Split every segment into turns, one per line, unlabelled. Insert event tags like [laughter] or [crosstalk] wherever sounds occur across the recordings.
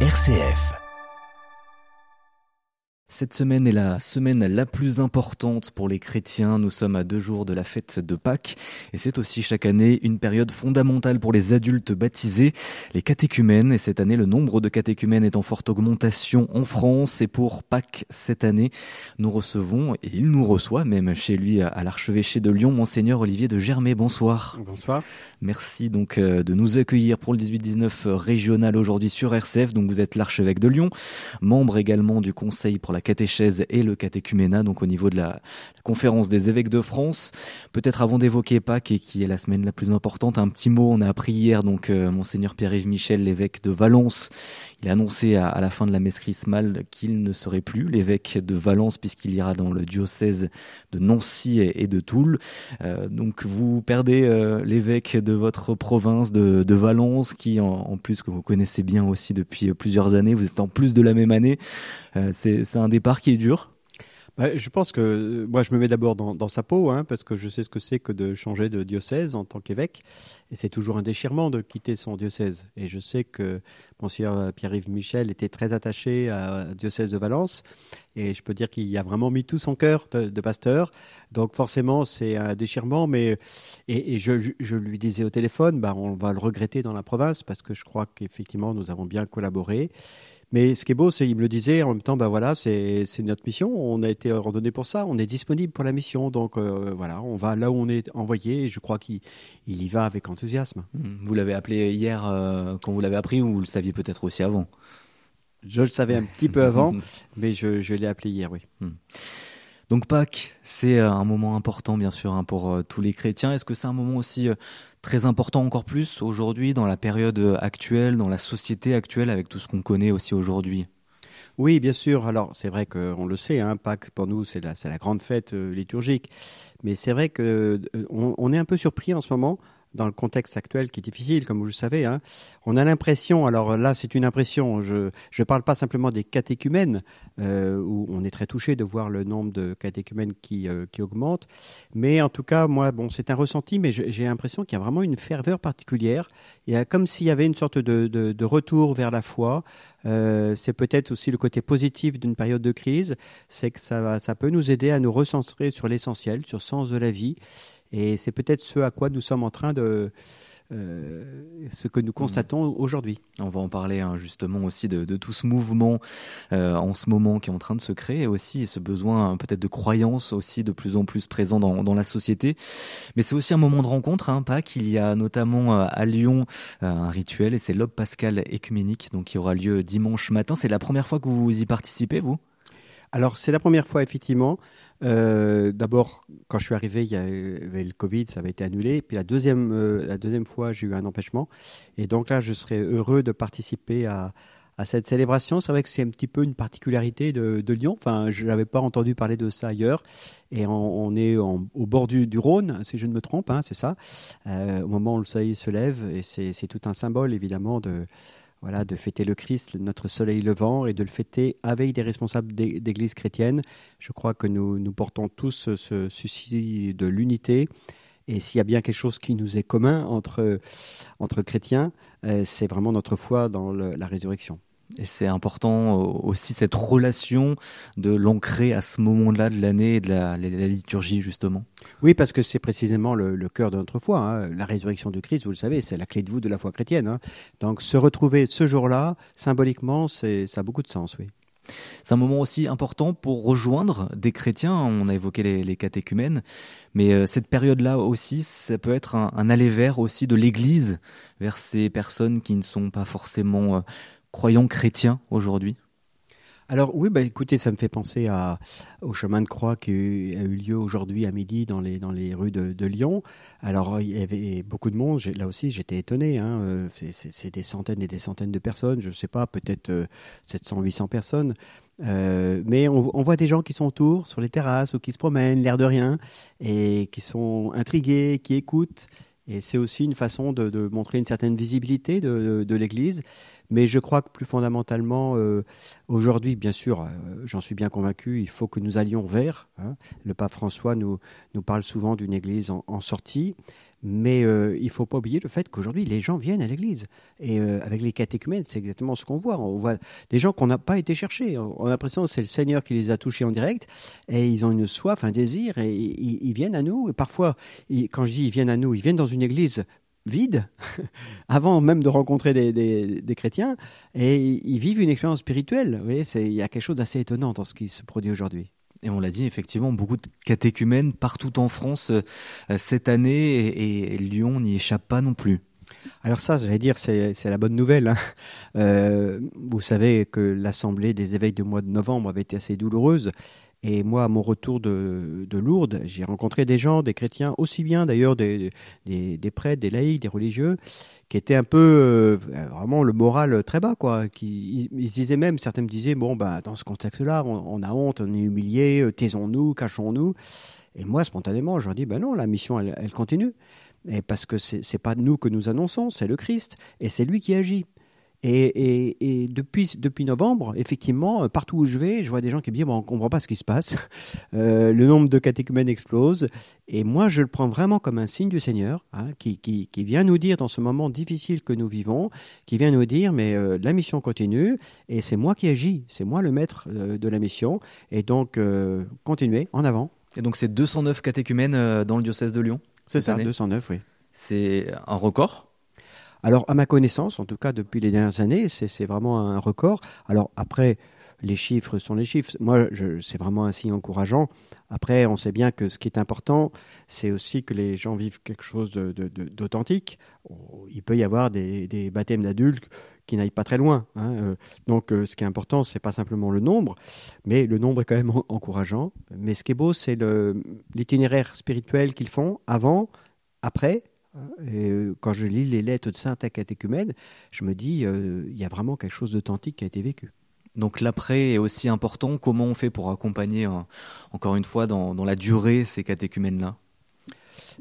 RCF.
Cette semaine est la semaine la plus importante pour les chrétiens. Nous sommes à deux jours de la fête de Pâques et c'est aussi chaque année une période fondamentale pour les adultes baptisés, les catéchumènes. Et cette année, le nombre de catéchumènes est en forte augmentation en France. Et pour Pâques cette année, nous recevons, et il nous reçoit même chez lui à l'archevêché de Lyon, Monseigneur Olivier de Germay. Bonsoir.
Bonsoir.
Merci donc euh, de nous accueillir pour le 18-19 régional aujourd'hui sur RCF. Donc vous êtes l'archevêque de Lyon, membre également du conseil pour la catéchèse et le catéchuménat, donc au niveau de la, conférence des évêques de France. Peut-être avant d'évoquer Pâques, et qui est la semaine la plus importante, un petit mot, on a appris hier, donc euh, monseigneur Pierre-Yves Michel, l'évêque de Valence, il a annoncé à, la fin de la messe chrismale qu'il ne serait plus l'évêque de Valence, puisqu'il ira dans le diocèse de Nancy et, de Toul. Euh, donc vous perdez euh, l'évêque de votre province de, Valence, qui en, plus que vous connaissez bien aussi depuis plusieurs années, vous êtes en plus de la même année. c'est un départ qui est dur
bah, je pense que euh, moi, je me mets d'abord dans, sa peau, hein, parce que je sais ce que c'est que de changer de diocèse en tant qu'évêque. Et c'est toujours un déchirement de quitter son diocèse. Et je sais que Monsieur Pierre-Yves Michel était très attaché à diocèse de Valence. Et je peux dire qu'il a vraiment mis tout son cœur de, pasteur. Donc forcément, c'est un déchirement. Mais et, je, je, lui disais au téléphone, bah, on va le regretter dans la province parce que je crois qu'effectivement, nous avons bien collaboré. Mais ce qui est beau, c'est, il me le disait en même temps, ben voilà, c'est notre mission. On a été ordonné pour ça. On est disponible pour la mission. Donc euh, voilà, on va là où on est envoyé. Et je crois qu'il y va avec enthousiasme.
Mmh. Vous l'avez appelé hier euh, quand vous l'avez appris ou vous le saviez peut-être aussi avant?
Je le savais un petit peu avant, [laughs] mais je, je l'ai appelé hier, oui. Mmh.
Donc Pâques, c'est euh, un moment important bien sûr hein, pour tous les chrétiens. Est-ce que c'est un moment aussi très important encore plus aujourd'hui dans la période actuelle, dans la société actuelle avec tout ce qu'on connaît aussi aujourd'hui
oui, bien sûr. Alors, c'est vrai qu'on le sait, hein, Pâques, pour nous, c'est la, grande fête liturgique. Mais c'est vrai qu'on on est un peu surpris en ce moment dans le contexte actuel qui est difficile, comme vous le savez, hein, on a l'impression, alors là c'est une impression, je ne parle pas simplement des catéchumènes, euh, où on est très touché de voir le nombre de catéchumènes qui, euh, qui augmente, mais en tout cas, moi, bon, c'est un ressenti, mais j'ai l'impression qu'il y a vraiment une ferveur particulière, il comme s'il y avait une sorte de, de, retour vers la foi, euh, c'est peut-être aussi le côté positif d'une période de crise, c'est que ça, ça peut nous aider à nous recentrer sur l'essentiel, sur le sens de la vie, et c'est peut-être ce à quoi nous sommes en train de... Euh, ce que nous constatons aujourd'hui.
On va en parler hein, justement aussi de, tout ce mouvement euh, en ce moment qui est en train de se créer et aussi ce besoin hein, peut-être de croyance aussi de plus en plus présent dans, la société. Mais c'est aussi un moment de rencontre, hein, Pâques. Il y a notamment euh, à Lyon un rituel et c'est l'aube pascal écuménique donc qui aura lieu dimanche matin. C'est la première fois que vous y participez, vous?
Alors c'est la première fois effectivement. Euh, d'abord, quand je suis arrivé, il y avait le Covid, ça avait été annulé. Puis la deuxième, euh, la deuxième fois, j'ai eu un empêchement. Et donc là, je serais heureux de participer à, cette célébration. C'est vrai que c'est un petit peu une particularité de, Lyon. Enfin, je n'avais pas entendu parler de ça ailleurs. Et on, est au bord du, Rhône, si je ne me trompe, hein, c'est ça. Euh, au moment où le soleil se lève, et c'est tout un symbole évidemment de voilà, de fêter le Christ, notre soleil levant, et de le fêter avec des responsables d'église chrétienne. Je crois que nous, nous portons tous ce souci de l'unité. Et s'il y a bien quelque chose qui nous est commun entre, entre chrétiens, euh, c'est vraiment notre foi dans la résurrection.
Et c'est important euh, aussi cette relation de l'ancrer à ce moment-là de l'année et de la, liturgie, justement.
Oui, parce que c'est précisément le, cœur de notre foi. Hein. La résurrection de Christ, vous le savez, c'est la clé de voûte de la foi chrétienne. Hein. Donc se retrouver ce jour-là, symboliquement, ça a beaucoup de sens, oui.
C'est un moment aussi important pour rejoindre des chrétiens. On a évoqué les, catéchumènes, mais euh, cette période-là aussi, ça peut être un, un aller vers aussi de l'Église vers ces personnes qui ne sont pas forcément euh, croyants chrétiens aujourd'hui?
Alors oui, bah, écoutez, ça me fait penser au chemin de croix qui a eu lieu aujourd'hui à midi dans les, dans les rues de, Lyon. Alors il y avait beaucoup de monde, là aussi j'étais étonné, hein. Euh, c'est des centaines et des centaines de personnes, je ne sais pas, peut-être 700, euh, 800 personnes. Euh, mais on, voit des gens qui sont autour, sur les terrasses, ou qui se promènent, l'air de rien, et qui sont intrigués, qui écoutent. Et c'est aussi une façon de, montrer une certaine visibilité de l'Église. Mais je crois que plus fondamentalement, euh, aujourd'hui, bien sûr, euh, j'en suis bien convaincu, il faut que nous allions vers. Hein. Le pape François nous, nous parle souvent d'une Église en, sortie. Mais euh, il ne faut pas oublier le fait qu'aujourd'hui, les gens viennent à l'église. Et avec les catéchumènes, c'est exactement ce qu'on voit. On voit des gens qu'on n'a pas été chercher. On a l'impression que c'est le Seigneur qui les a touchés en direct. Et ils ont une soif, un désir, et ils, viennent à nous. Et parfois, quand je dis ils viennent à nous, ils viennent dans une église vide, [laughs] avant même de rencontrer des, chrétiens, et ils vivent une expérience spirituelle. Vous voyez, il y a quelque chose d'assez étonnant dans ce qui se produit aujourd'hui.
Et on l'a dit, effectivement, beaucoup de catéchumènes partout en France euh, cette année, et, Lyon n'y échappe pas non plus.
Alors ça, j'allais dire, c'est la bonne nouvelle. Hein. Euh, vous savez que l'Assemblée des évêques du mois de novembre avait été assez douloureuse. Et moi, à mon retour de, Lourdes, j'ai rencontré des gens, des chrétiens, aussi bien d'ailleurs des, prêtres, des laïcs, des religieux, qui étaient un peu euh, vraiment le moral très bas, quoi. Qui, ils, disaient même, certains me disaient, bon, bah, dans ce contexte-là, on, a honte, on est humilié, euh, taisons-nous, cachons-nous. Et moi, spontanément, je leur dis, ben non, la mission, elle, elle continue. Et parce que c'est n'est pas nous que nous annonçons, c'est le Christ, et c'est lui qui agit. Et, depuis, depuis novembre, effectivement, euh, partout où je vais, je vois des gens qui me disent bon, on ne comprend pas ce qui se passe. [laughs] Euh, le nombre de catéchumènes explose. Et moi, je le prends vraiment comme un signe du Seigneur, hein, qui, qui, vient nous dire dans ce moment difficile que nous vivons, qui vient nous dire mais euh, la mission continue et c'est moi qui agis, c'est moi le maître de la mission. Et donc, continuez, en avant.
Et donc, c'est 209 catéchumènes dans le diocèse de Lyon
C'est ça, 209, oui.
C'est un record
alors, à ma connaissance, en tout cas depuis les dernières années, c'est vraiment un record. Alors après, les chiffres sont les chiffres. Moi, c'est vraiment un signe encourageant. Après, on sait bien que ce qui est important, c'est aussi que les gens vivent quelque chose d'authentique. Il peut y avoir des, baptêmes d'adultes qui n'aillent pas très loin. Hein. Euh, donc, euh, ce qui est important, c'est pas simplement le nombre, mais le nombre est quand même encourageant. Mais ce qui est beau, c'est l'itinéraire spirituel qu'ils font avant, après, et euh, quand je lis les lettres de Saint catéchumène, je me dis, euh, il y a vraiment quelque chose d'authentique qui a été vécu.
Donc l'après est aussi important. Comment on fait pour accompagner, encore une fois, dans, la durée ces catéchumènes-là?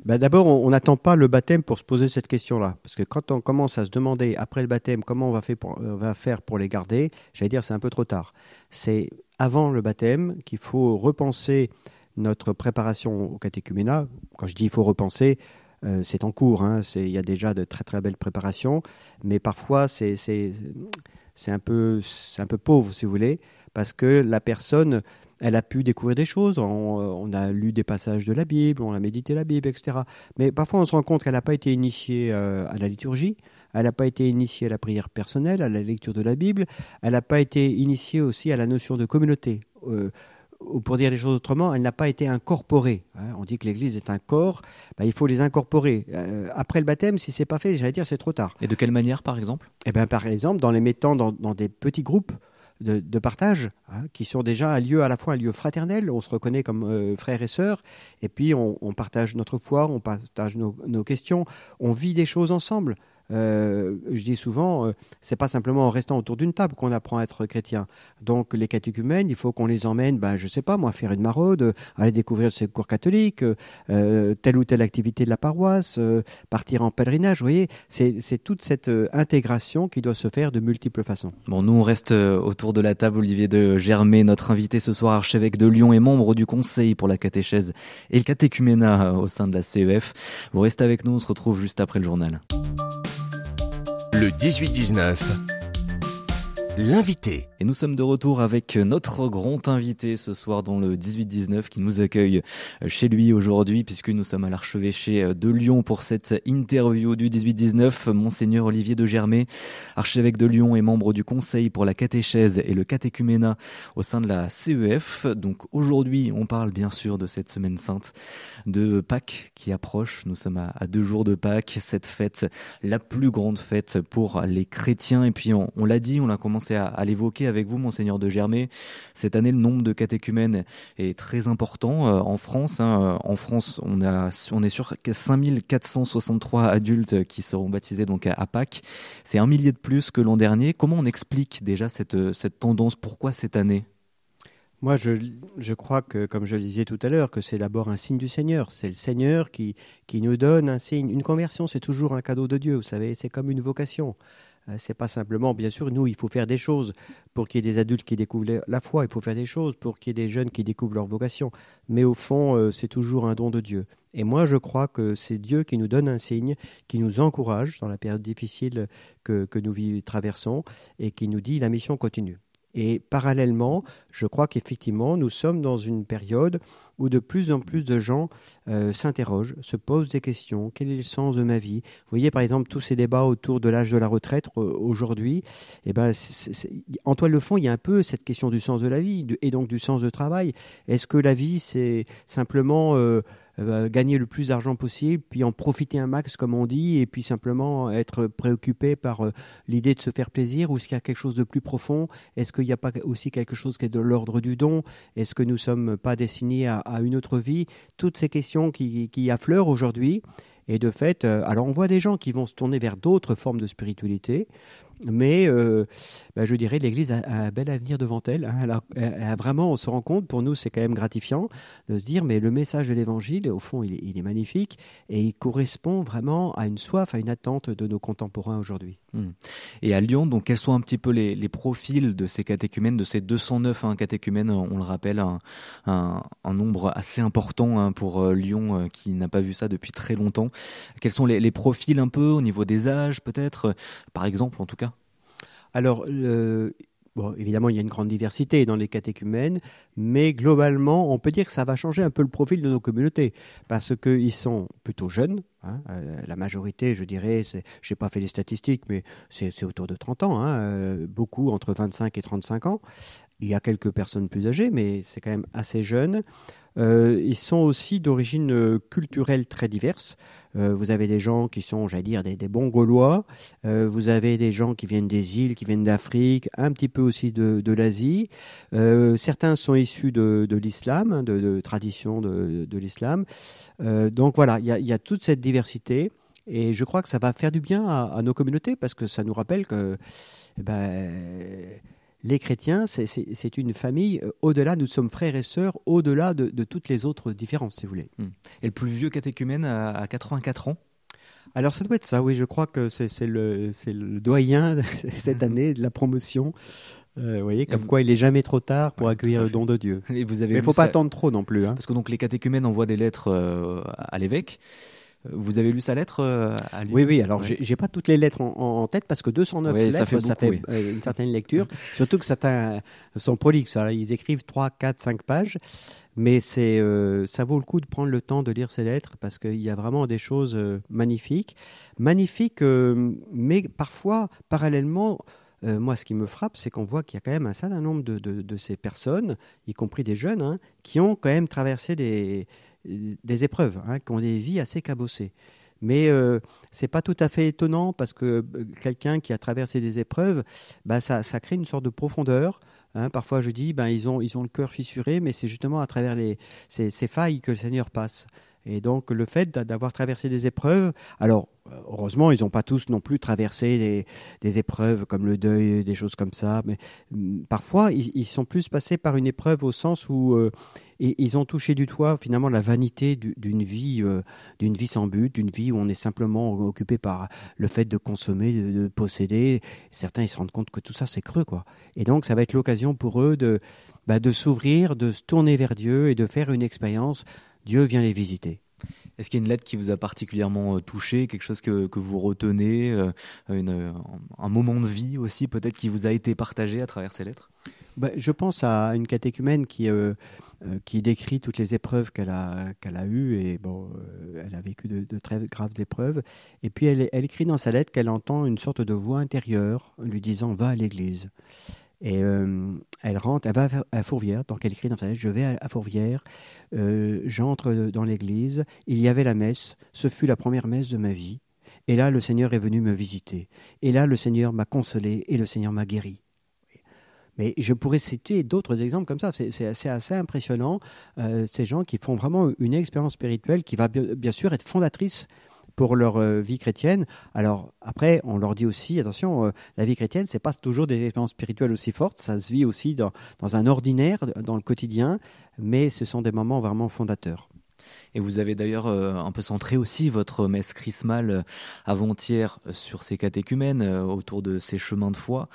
Ben D'abord, on n'attend pas le baptême pour se poser cette question-là. Parce que quand on commence à se demander, après le baptême, comment on va, faire pour, va faire pour les garder, j'allais dire, c'est un peu trop tard. C'est avant le baptême qu'il faut repenser notre préparation au catéchuménat. Quand je dis il faut repenser, euh, c'est en cours, hein. il y a déjà de très très belles préparations, mais parfois c'est un, peu, un peu pauvre, si vous voulez, parce que la personne, elle a pu découvrir des choses, on, a lu des passages de la Bible, on a médité la Bible, etc. Mais parfois on se rend compte qu'elle n'a pas été initiée euh, à la liturgie, elle n'a pas été initiée à la prière personnelle, à la lecture de la Bible, elle n'a pas été initiée aussi à la notion de communauté. Euh, ou pour dire les choses autrement, elle n'a pas été incorporée. Hein. On dit que l'Église est un corps, bah, il faut les incorporer. Euh, après le baptême, si c'est pas fait, j'allais dire c'est trop tard.
Et de quelle manière, par exemple?
Eh bien, par exemple, dans les mettant dans, des petits groupes de, partage, hein, qui sont déjà un lieu à la fois un lieu fraternel, on se reconnaît comme euh, frères et sœurs, et puis on, partage notre foi, on partage nos questions, on vit des choses ensemble. Euh, je dis souvent, euh, c'est pas simplement en restant autour d'une table qu'on apprend à être chrétien. Donc les catéchumènes, il faut qu'on les emmène, ben je sais pas moi, faire une maraude, aller découvrir le cours catholique, euh, telle ou telle activité de la paroisse, partir en pèlerinage. Vous voyez, c'est toute cette intégration qui doit se faire de multiples façons.
Bon, nous on reste autour de la table. Olivier de Germay, notre invité ce soir, archevêque de Lyon et membre du Conseil pour la catéchèse et le catéchuménat au sein de la CEF. Vous restez avec nous, on se retrouve juste après le journal.
Le 18-19. L'invité.
Et nous sommes de retour avec notre grand invité ce soir dans le 18-19 qui nous accueille chez lui aujourd'hui puisque nous sommes à l'archevêché de Lyon pour cette interview du 18-19. Monseigneur Olivier de Germay, archevêque de Lyon et membre du conseil pour la catéchèse et le catéchuménat au sein de la CEF. Donc aujourd'hui on parle bien sûr de cette semaine sainte de Pâques qui approche. Nous sommes à, deux jours de Pâques, cette fête, la plus grande fête pour les chrétiens. Et puis on, l'a dit, on a commencé à, à l'évoquer avec vous, monseigneur de Germay. Cette année, le nombre de catéchumènes est très important euh, en France. Hein. En France, on, a, on est sur 5463 adultes qui seront baptisés donc à, Pâques. C'est un millier de plus que l'an dernier. Comment on explique déjà cette, cette tendance? Pourquoi cette année?
Moi, je, je, crois que, comme je le disais tout à l'heure, que c'est d'abord un signe du Seigneur. C'est le Seigneur qui, qui nous donne un signe. Une conversion, c'est toujours un cadeau de Dieu, vous savez, c'est comme une vocation. Euh, c'est pas simplement, bien sûr, nous, il faut faire des choses pour qu'il y ait des adultes qui découvrent la foi, il faut faire des choses pour qu'il y ait des jeunes qui découvrent leur vocation. Mais au fond, euh, c'est toujours un don de Dieu. Et moi, je crois que c'est Dieu qui nous donne un signe, qui nous encourage dans la période difficile que, que nous traversons et qui nous dit la mission continue. Et parallèlement, je crois qu'effectivement, nous sommes dans une période où de plus en plus de gens euh, s'interrogent, se posent des questions. Quel est le sens de ma vie? Vous voyez, par exemple, tous ces débats autour de l'âge de la retraite euh, aujourd'hui. Eh ben, en toile de fond, il y a un peu cette question du sens de la vie et donc du sens de travail. Est-ce que la vie, c'est simplement euh, euh, gagner le plus d'argent possible, puis en profiter un max, comme on dit, et puis simplement être préoccupé par euh, l'idée de se faire plaisir, ou est-ce qu'il y a quelque chose de plus profond? Est-ce qu'il n'y a pas aussi quelque chose qui est de l'ordre du don? Est-ce que nous ne sommes pas destinés à, une autre vie? Toutes ces questions qui, qui affleurent aujourd'hui. Et de fait, euh, alors on voit des gens qui vont se tourner vers d'autres formes de spiritualité, mais euh, bah, je dirais l'Église a, un bel avenir devant elle. Hein. Vraiment, on se rend compte, pour nous c'est quand même gratifiant de se dire, mais le message de l'Évangile, au fond, il est, magnifique et il correspond vraiment à une soif, à une attente de nos contemporains aujourd'hui.
Hmm. Et à Lyon, donc quels sont un petit peu les, profils de ces catéchumènes, de ces 209 hein, catéchumènes, on le rappelle, un, nombre assez important hein, pour euh, Lyon euh, qui n'a pas vu ça depuis très longtemps. Quels sont les profils un peu au niveau des âges peut-être, par exemple en tout cas
alors, Bon, évidemment, il y a une grande diversité dans les catéchumènes, mais globalement, on peut dire que ça va changer un peu le profil de nos communautés, parce qu'ils sont plutôt jeunes. Hein, euh, la majorité, je dirais, je n'ai pas fait les statistiques, mais c'est autour de 30 ans, hein, euh, beaucoup entre 25 et 35 ans. Il y a quelques personnes plus âgées, mais c'est quand même assez jeune. Euh, ils sont aussi d'origine euh, culturelle très diverse. Euh, vous avez des gens qui sont, j'allais dire, des, bons Gaulois. vous avez des gens qui viennent des îles, qui viennent d'Afrique, un petit peu aussi de, l'Asie. certains sont issus de, l'islam, de, de, tradition de, l'islam. donc voilà, il y a, toute cette diversité. Et je crois que ça va faire du bien à, nos communautés parce que ça nous rappelle que eh ben, les chrétiens, c'est une famille, euh, au-delà, nous sommes frères et sœurs, au-delà de, toutes les autres différences, si vous voulez. Hmm.
Et le plus vieux catéchumène à, 84 ans?
Alors ça doit être ça, oui, je crois que c'est le, le, doyen [laughs] cette année de la promotion. Euh, vous voyez, comme quoi il n'est jamais trop tard pour accueillir le don de Dieu. [laughs] Et vous avez Mais il ne faut pas attendre trop non plus. Hein.
Parce que donc les catéchumènes envoient des lettres euh, à l'évêque. Vous avez lu sa lettre euh, à lui
Oui, oui. Alors, je j'ai pas toutes les lettres en, tête parce que 209 lettres, ça fait, ça fait euh, une certaine lecture. [laughs] Surtout que certains sont prolixes. Ils écrivent 3, 4, 5 pages. Mais c'est, euh, ça vaut le coup de prendre le temps de lire ces lettres parce qu'il y a vraiment des choses magnifiques. Magnifiques, mais parfois, parallèlement, moi, ce qui me frappe, c'est qu'on voit qu'il y a quand même un certain nombre de, de, ces personnes, y compris des jeunes, hein, qui ont quand même traversé des, des épreuves, hein, qui ont des vies assez cabossées. Mais euh, c'est pas tout à fait étonnant parce que euh, quelqu'un qui a traversé des épreuves, bah, ça, crée une sorte de profondeur. Hein. Parfois, je dis, ben, ils, ont, ils ont le cœur fissuré, mais c'est justement à travers les, ces, ces, failles que le Seigneur passe. Et donc, le fait d'avoir traversé des épreuves, alors, heureusement, ils n'ont pas tous non plus traversé des, épreuves comme le deuil, des choses comme ça, mais hum, parfois, ils, sont plus passés par une épreuve au sens où euh, ils ont touché du toit finalement la vanité d'une vie, euh, d'une vie sans but, d'une vie où on est simplement occupé par le fait de consommer, de, posséder. Certains ils se rendent compte que tout ça c'est creux quoi. Et donc ça va être l'occasion pour eux de, bah, de s'ouvrir, de se tourner vers Dieu et de faire une expérience. Dieu vient les visiter.
Est-ce qu'il y a une lettre qui vous a particulièrement euh, touché, quelque chose que, que vous retenez, euh, un moment de vie aussi peut-être qui vous a été partagé à travers ces lettres?
Bah, Je pense à une catéchumène qui, euh, qui décrit toutes les épreuves qu'elle a, qu'elle a eues. Et bon, euh, elle a vécu de, très graves épreuves. Et puis elle, elle écrit dans sa lettre qu'elle entend une sorte de voix intérieure lui disant Va à l'église. Et euh, elle rentre, elle va à Fourvière, donc elle écrit dans sa lettre Je vais à, Fourvière, j'entre dans l'église, il y avait la messe, ce fut la première messe de ma vie. Et là, le Seigneur est venu me visiter. Et là, le Seigneur m'a consolé et le Seigneur m'a guéri. Mais je pourrais citer d'autres exemples comme ça. C'est assez, assez, impressionnant. Euh, ces gens qui font vraiment une expérience spirituelle qui va bien sûr être fondatrice pour leur euh, vie chrétienne. Alors après, on leur dit aussi, attention, euh, la vie chrétienne, c'est pas toujours des expériences spirituelles aussi fortes, ça se vit aussi dans, un ordinaire, dans le quotidien, mais ce sont des moments vraiment fondateurs.
Et vous avez d'ailleurs un peu centré aussi votre messe chrismale avant-hier sur ces catéchumènes, autour de ces chemins de foi.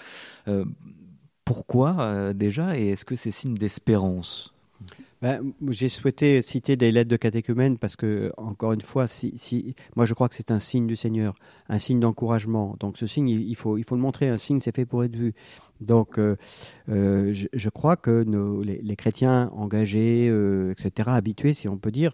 pourquoi déjà Et est-ce que c'est signe d'espérance?
Ben, J'ai souhaité citer des lettres de catéchumènes parce que, encore une fois, si, si, moi je crois que c'est un signe du Seigneur, un signe d'encouragement. Donc ce signe, il faut, il faut le montrer, un signe c'est fait pour être vu. Donc euh, euh, je, crois que les, chrétiens engagés, euh, etc., habitués, si on peut dire,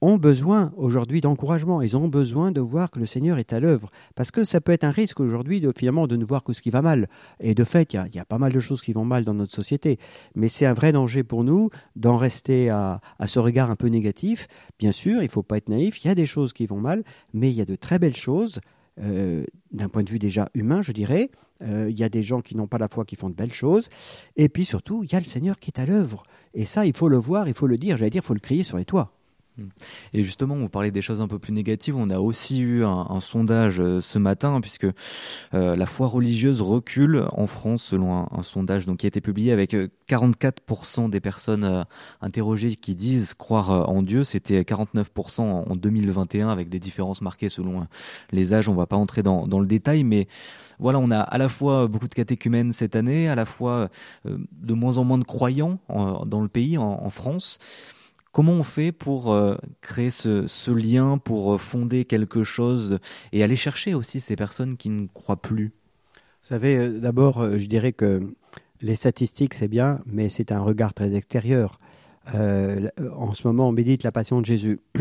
ont besoin aujourd'hui d'encouragement. Ils ont besoin de voir que le Seigneur est à l'œuvre. Parce que ça peut être un risque aujourd'hui de finalement de ne voir que ce qui va mal. Et de fait, il y, a, pas mal de choses qui vont mal dans notre société. Mais c'est un vrai danger pour nous d'en rester à, ce regard un peu négatif. Bien sûr, il ne faut pas être naïf. Il y a des choses qui vont mal, mais il y a de très belles choses. D'un point de vue déjà humain, je dirais. Euh, il y a des gens qui n'ont pas la foi qui font de belles choses. Et puis surtout, il y a le Seigneur qui est à l'œuvre. Et ça, il faut le voir, il faut le dire, j'allais dire, il faut le crier sur les toits.
Hmm. Et justement, vous parlez des choses un peu plus négatives. On a aussi eu un, sondage euh, ce matin, puisque euh, la foi religieuse recule en France, selon un, sondage donc, qui a été publié avec 44% euh, des personnes interrogées qui disent croire en Dieu. C'était 49% en 2021, avec des différences marquées selon les âges. On ne va pas entrer dans, dans le détail, mais voilà, on a à la fois beaucoup de catéchumènes cette année, à la fois de moins en moins de croyants dans le pays, en France. Comment on fait pour euh, créer ce, lien, pour euh, fonder quelque chose et aller chercher aussi ces personnes qui ne croient plus?
Vous savez, euh, d'abord, je dirais que les statistiques, c'est bien, mais c'est un regard très extérieur. en ce moment, on médite la passion de Jésus. [clears throat]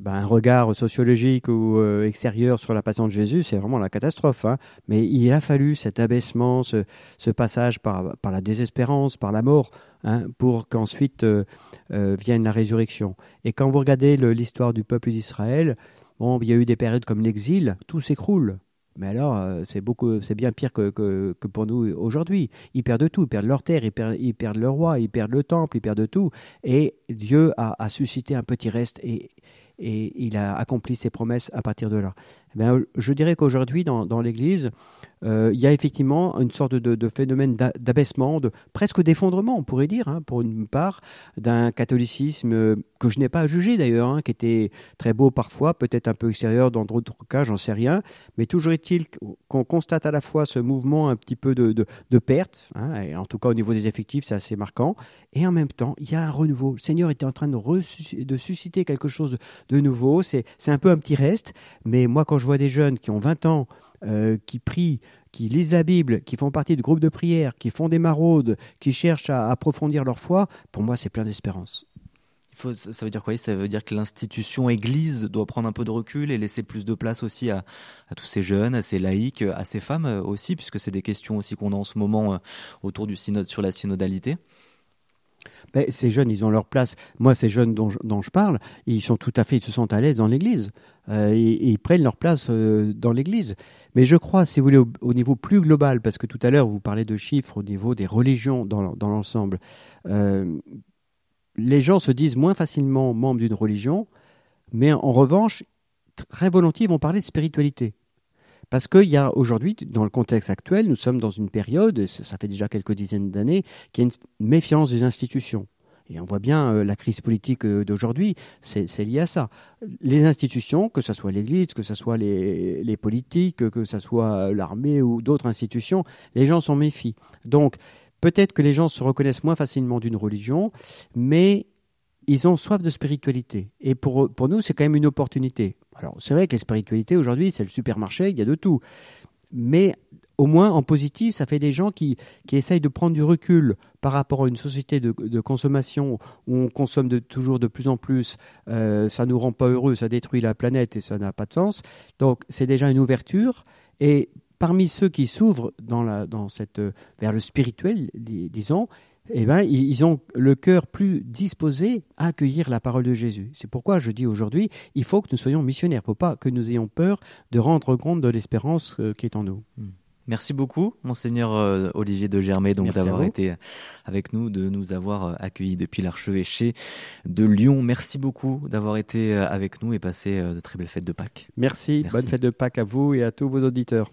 Ben, un regard sociologique ou extérieur sur la passion de Jésus, c'est vraiment la catastrophe. Hein. Mais il a fallu cet abaissement, ce, passage par, la désespérance, par la mort, Hein, pour qu'ensuite euh, euh, vienne la résurrection. Et quand vous regardez l'histoire du peuple d'Israël, bon, il y a eu des périodes comme l'exil, tout s'écroule. Mais alors, euh, c'est beaucoup, c'est bien pire que, que, pour nous aujourd'hui. Ils perdent tout, ils perdent leur terre, ils perdent, ils perdent le roi, ils perdent le temple, ils perdent tout. Et Dieu a, a suscité un petit reste et, et il a accompli ses promesses à partir de là. Eh je dirais qu'aujourd'hui, dans, l'Église, il y a effectivement une sorte de, phénomène d'abaissement, de presque d'effondrement, on pourrait dire, hein, pour une part, d'un catholicisme euh, que je n'ai pas à juger d'ailleurs, hein, qui était très beau parfois, peut-être un peu extérieur dans d'autres cas, j'en sais rien, mais toujours est-il qu'on constate à la fois ce mouvement un petit peu de, de, perte, hein, en tout cas au niveau des effectifs, c'est assez marquant, et en même temps, il y a un renouveau. Le Seigneur était en train de, de susciter quelque chose de nouveau, c'est un peu un petit reste, mais moi quand je vois des jeunes qui ont 20 ans, euh, qui prient, qui lisent la Bible, qui font partie du groupe de prière, qui font des maraudes, qui cherchent à approfondir leur foi, pour moi, c'est plein d'espérance.
ça veut dire quoi? Ça veut dire que l'institution Église doit prendre un peu de recul et laisser plus de place aussi à, tous ces jeunes, à ces laïcs, à ces femmes aussi, puisque c'est des questions aussi qu'on a en ce moment euh, autour du synode sur la synodalité.
Ces jeunes, ils ont leur place. Moi, ces jeunes dont je, parle, ils sont tout à fait, ils se sentent à l'aise dans l'Église. Euh, ils, prennent leur place euh, dans l'Église. Mais je crois, si vous voulez, au, niveau plus global, parce que tout à l'heure, vous parlez de chiffres au niveau des religions dans, dans l'ensemble, euh, les gens se disent moins facilement membres d'une religion, mais en revanche, très volontiers, ils vont parler de spiritualité. Parce qu'il y a aujourd'hui, dans le contexte actuel, nous sommes dans une période, ça fait déjà quelques dizaines d'années, qui a une méfiance des institutions. Et on voit bien euh, la crise politique euh, d'aujourd'hui, c'est lié à ça. Les institutions, que ce soit l'Église, que ce soit les, politiques, que ce soit l'armée ou d'autres institutions, les gens s'en méfient. Donc, peut-être que les gens se reconnaissent moins facilement d'une religion, mais ils ont soif de spiritualité. Et pour, pour nous, c'est quand même une opportunité. Alors, c'est vrai que les spiritualités, aujourd'hui, c'est le supermarché, il y a de tout. Mais au moins, en positif, ça fait des gens qui, qui essayent de prendre du recul par rapport à une société de, consommation où on consomme de, toujours de plus en plus. Euh, ça nous rend pas heureux, ça détruit la planète et ça n'a pas de sens. Donc, c'est déjà une ouverture. Et parmi ceux qui s'ouvrent dans dans cette, vers le spirituel, disons, eh ben, ils ont le cœur plus disposé à accueillir la parole de Jésus. C'est pourquoi je dis aujourd'hui, il faut que nous soyons missionnaires. Il ne faut pas que nous ayons peur de rendre compte de l'espérance euh, qui est en nous. Hmm.
Merci beaucoup, monseigneur euh, Olivier de Germay, donc d'avoir été avec nous, de nous avoir euh, accueillis depuis l'archevêché de Lyon. Merci beaucoup d'avoir été avec nous et passé de très belles fêtes de Pâques.
Merci, bonne fête de Pâques à vous et à tous vos auditeurs.